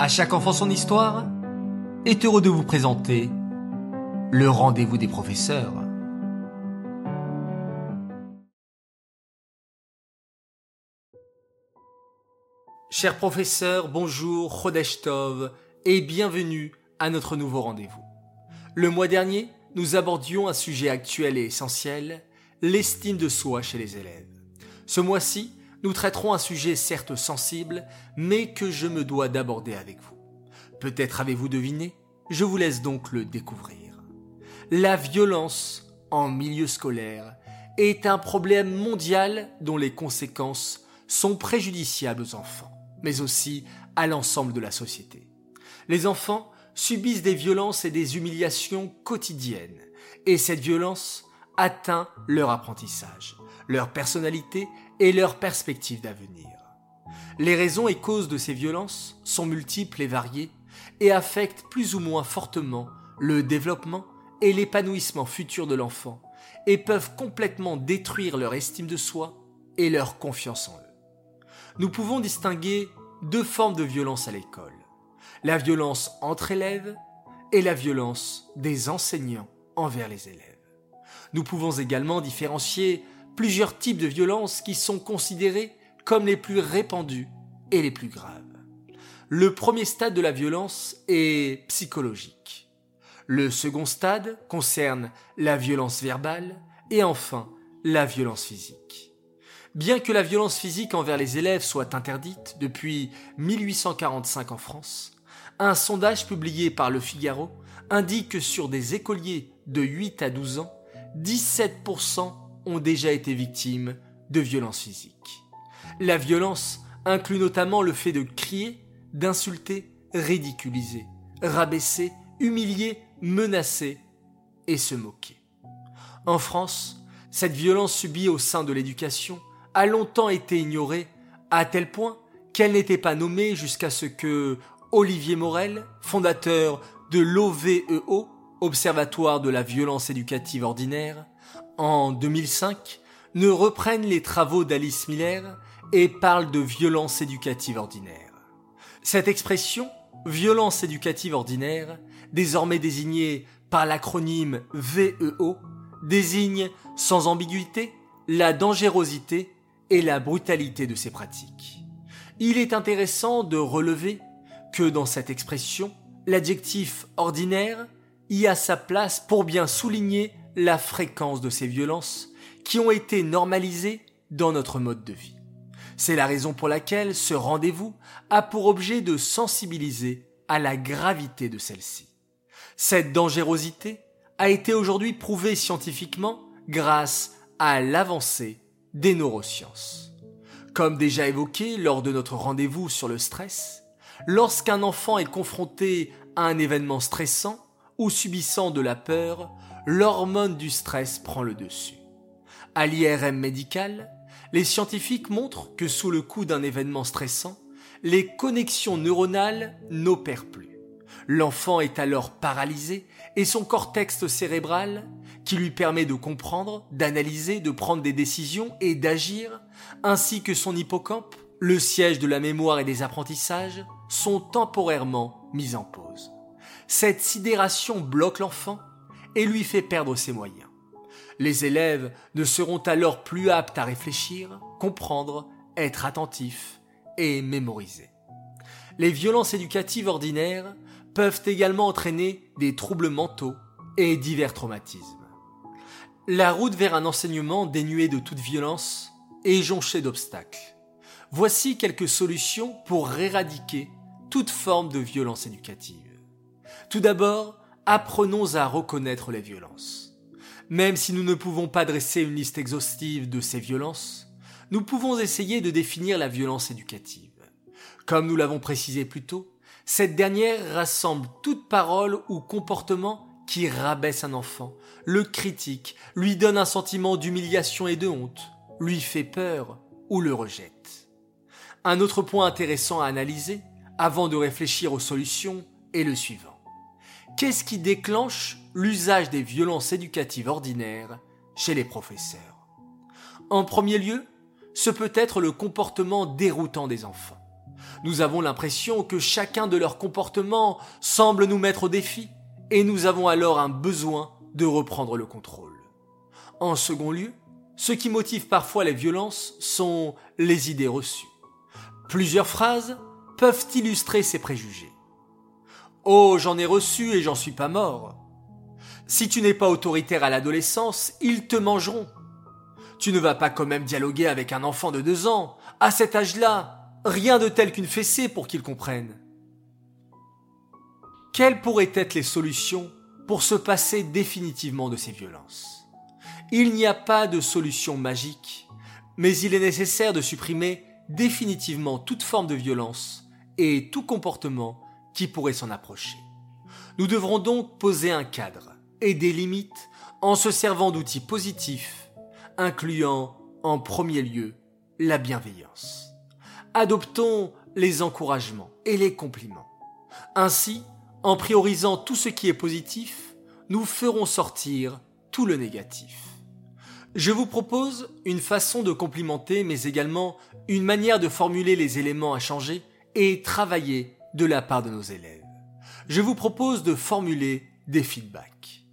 À chaque enfant son histoire est heureux de vous présenter le rendez-vous des professeurs. Chers professeurs, bonjour, Chodesh Tov, et bienvenue à notre nouveau rendez-vous. Le mois dernier, nous abordions un sujet actuel et essentiel, l'estime de soi chez les élèves. Ce mois-ci, nous traiterons un sujet certes sensible, mais que je me dois d'aborder avec vous. Peut-être avez-vous deviné, je vous laisse donc le découvrir. La violence en milieu scolaire est un problème mondial dont les conséquences sont préjudiciables aux enfants, mais aussi à l'ensemble de la société. Les enfants subissent des violences et des humiliations quotidiennes, et cette violence atteint leur apprentissage, leur personnalité et leurs perspectives d'avenir. Les raisons et causes de ces violences sont multiples et variées et affectent plus ou moins fortement le développement et l'épanouissement futur de l'enfant et peuvent complètement détruire leur estime de soi et leur confiance en eux. Nous pouvons distinguer deux formes de violence à l'école. La violence entre élèves et la violence des enseignants envers les élèves. Nous pouvons également différencier plusieurs types de violences qui sont considérées comme les plus répandues et les plus graves. Le premier stade de la violence est psychologique. Le second stade concerne la violence verbale et enfin la violence physique. Bien que la violence physique envers les élèves soit interdite depuis 1845 en France, un sondage publié par Le Figaro indique que sur des écoliers de 8 à 12 ans, 17% ont déjà été victimes de violences physiques. La violence inclut notamment le fait de crier, d'insulter, ridiculiser, rabaisser, humilier, menacer et se moquer. En France, cette violence subie au sein de l'éducation a longtemps été ignorée à tel point qu'elle n'était pas nommée jusqu'à ce que Olivier Morel, fondateur de l'OVEO, Observatoire de la violence éducative ordinaire, en 2005, ne reprennent les travaux d'Alice Miller et parlent de violence éducative ordinaire. Cette expression, violence éducative ordinaire, désormais désignée par l'acronyme VEO, désigne sans ambiguïté la dangerosité et la brutalité de ces pratiques. Il est intéressant de relever que dans cette expression, l'adjectif ordinaire y a sa place pour bien souligner la fréquence de ces violences qui ont été normalisées dans notre mode de vie. C'est la raison pour laquelle ce rendez-vous a pour objet de sensibiliser à la gravité de celle-ci. Cette dangerosité a été aujourd'hui prouvée scientifiquement grâce à l'avancée des neurosciences. Comme déjà évoqué lors de notre rendez-vous sur le stress, lorsqu'un enfant est confronté à un événement stressant ou subissant de la peur, l'hormone du stress prend le dessus. À l'IRM médical, les scientifiques montrent que sous le coup d'un événement stressant, les connexions neuronales n'opèrent plus. L'enfant est alors paralysé et son cortex cérébral, qui lui permet de comprendre, d'analyser, de prendre des décisions et d'agir, ainsi que son hippocampe, le siège de la mémoire et des apprentissages, sont temporairement mis en pause. Cette sidération bloque l'enfant et lui fait perdre ses moyens. Les élèves ne seront alors plus aptes à réfléchir, comprendre, être attentifs et mémoriser. Les violences éducatives ordinaires peuvent également entraîner des troubles mentaux et divers traumatismes. La route vers un enseignement dénué de toute violence est jonchée d'obstacles. Voici quelques solutions pour éradiquer toute forme de violence éducative. Tout d'abord, apprenons à reconnaître les violences. Même si nous ne pouvons pas dresser une liste exhaustive de ces violences, nous pouvons essayer de définir la violence éducative. Comme nous l'avons précisé plus tôt, cette dernière rassemble toute parole ou comportement qui rabaisse un enfant, le critique, lui donne un sentiment d'humiliation et de honte, lui fait peur ou le rejette. Un autre point intéressant à analyser, avant de réfléchir aux solutions, est le suivant. Qu'est-ce qui déclenche l'usage des violences éducatives ordinaires chez les professeurs? En premier lieu, ce peut être le comportement déroutant des enfants. Nous avons l'impression que chacun de leurs comportements semble nous mettre au défi, et nous avons alors un besoin de reprendre le contrôle. En second lieu, ce qui motive parfois les violences sont les idées reçues. Plusieurs phrases peuvent illustrer ces préjugés. Oh, j'en ai reçu et j'en suis pas mort. Si tu n'es pas autoritaire à l'adolescence, ils te mangeront. Tu ne vas pas quand même dialoguer avec un enfant de deux ans. À cet âge-là, rien de tel qu'une fessée pour qu'il comprenne. Quelles pourraient être les solutions pour se passer définitivement de ces violences? Il n'y a pas de solution magique, mais il est nécessaire de supprimer définitivement toute forme de violence et tout comportement qui pourrait s'en approcher. Nous devrons donc poser un cadre et des limites en se servant d'outils positifs, incluant en premier lieu la bienveillance. Adoptons les encouragements et les compliments. Ainsi, en priorisant tout ce qui est positif, nous ferons sortir tout le négatif. Je vous propose une façon de complimenter, mais également une manière de formuler les éléments à changer et travailler de la part de nos élèves. Je vous propose de formuler des feedbacks.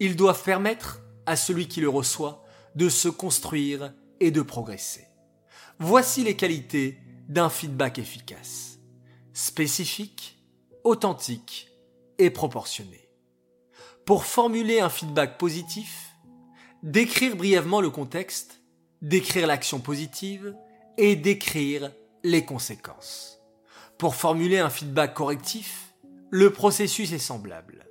Ils doivent permettre à celui qui le reçoit de se construire et de progresser. Voici les qualités d'un feedback efficace. Spécifique, authentique et proportionné. Pour formuler un feedback positif, décrire brièvement le contexte, décrire l'action positive et décrire les conséquences. Pour formuler un feedback correctif, le processus est semblable.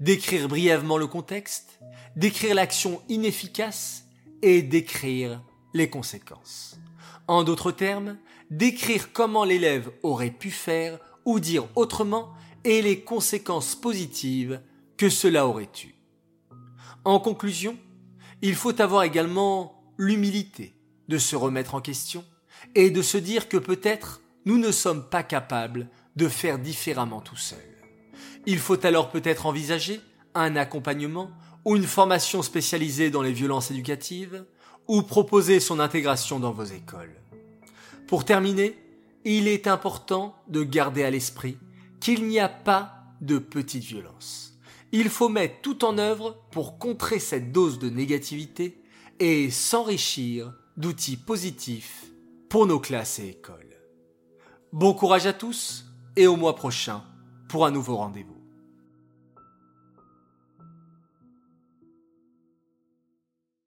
Décrire brièvement le contexte, décrire l'action inefficace et décrire les conséquences. En d'autres termes, décrire comment l'élève aurait pu faire ou dire autrement et les conséquences positives que cela aurait eu. En conclusion, il faut avoir également l'humilité de se remettre en question et de se dire que peut-être nous ne sommes pas capables de faire différemment tout seul. Il faut alors peut-être envisager un accompagnement ou une formation spécialisée dans les violences éducatives ou proposer son intégration dans vos écoles. Pour terminer, il est important de garder à l'esprit qu'il n'y a pas de petite violence. Il faut mettre tout en œuvre pour contrer cette dose de négativité et s'enrichir d'outils positifs pour nos classes et écoles. Bon courage à tous et au mois prochain pour un nouveau rendez-vous.